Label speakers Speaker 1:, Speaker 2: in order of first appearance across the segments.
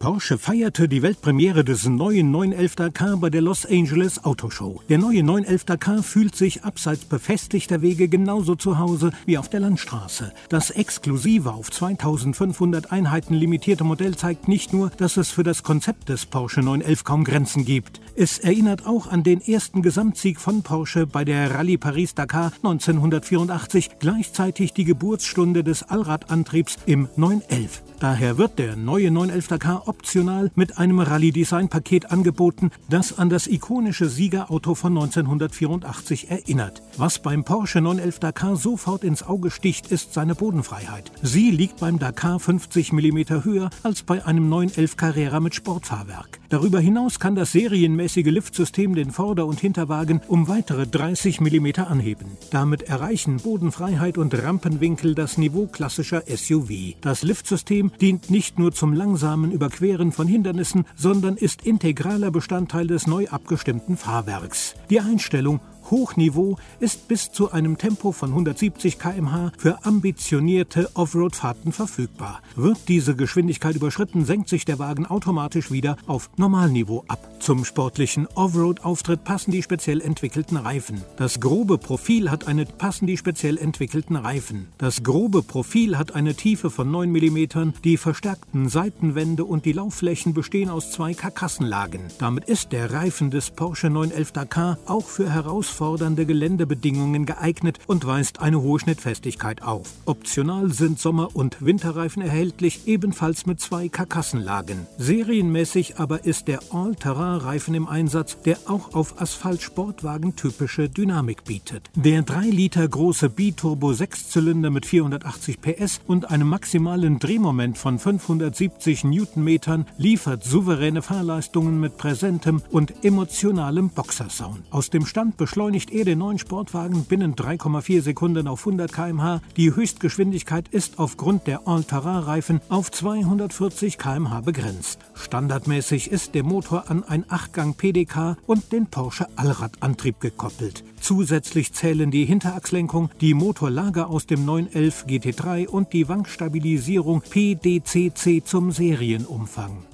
Speaker 1: Porsche feierte die Weltpremiere des neuen 911 Dakar bei der Los Angeles Autoshow. Der neue 911 Dakar fühlt sich abseits befestigter Wege genauso zu Hause wie auf der Landstraße. Das exklusive auf 2500 Einheiten limitierte Modell zeigt nicht nur, dass es für das Konzept des Porsche 911 kaum Grenzen gibt. Es erinnert auch an den ersten Gesamtsieg von Porsche bei der Rallye Paris-Dakar 1984, gleichzeitig die Geburtsstunde des Allradantriebs im 911. Daher wird der neue 911 Dakar optional mit einem Rallye-Design-Paket angeboten, das an das ikonische Siegerauto von 1984 erinnert. Was beim Porsche 911 Dakar sofort ins Auge sticht, ist seine Bodenfreiheit. Sie liegt beim Dakar 50 mm höher als bei einem 911 Carrera mit Sportfahrwerk. Darüber hinaus kann das serienmäßige Liftsystem den Vorder- und Hinterwagen um weitere 30 mm anheben. Damit erreichen Bodenfreiheit und Rampenwinkel das Niveau klassischer SUV. Das Liftsystem dient nicht nur zum langsamen Überqueren von Hindernissen, sondern ist integraler Bestandteil des neu abgestimmten Fahrwerks. Die Einstellung Hochniveau ist bis zu einem Tempo von 170 km/h für ambitionierte Offroad-Fahrten verfügbar. Wird diese Geschwindigkeit überschritten, senkt sich der Wagen automatisch wieder auf Normalniveau ab. Zum sportlichen Offroad-Auftritt passen die speziell entwickelten Reifen. Das grobe Profil hat eine passen die speziell entwickelten Reifen. Das grobe Profil hat eine Tiefe von 9 mm. Die verstärkten Seitenwände und die Laufflächen bestehen aus zwei Karkassenlagen. Damit ist der Reifen des Porsche 911 Dakar auch für herausfordernde herausfordernde Geländebedingungen geeignet und weist eine hohe Schnittfestigkeit auf. Optional sind Sommer- und Winterreifen erhältlich, ebenfalls mit zwei Karkassenlagen. Serienmäßig aber ist der All-Terrain-Reifen im Einsatz, der auch auf Asphalt-Sportwagen typische Dynamik bietet. Der 3 Liter große Biturbo 6-Zylinder mit 480 PS und einem maximalen Drehmoment von 570 Newtonmetern liefert souveräne Fahrleistungen mit präsentem und emotionalem Boxersound. Aus dem Stand beschleunigt beschleunigt er den neuen Sportwagen binnen 3,4 Sekunden auf 100 km/h. Die Höchstgeschwindigkeit ist aufgrund der All-Terrain-Reifen auf 240 km/h begrenzt. Standardmäßig ist der Motor an ein 8-Gang PDK und den Porsche Allradantrieb gekoppelt. Zusätzlich zählen die Hinterachslenkung, die Motorlager aus dem 911 GT3 und die Wankstabilisierung PDCC zum Serienumfang.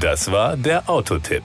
Speaker 2: Das war der Autotipp.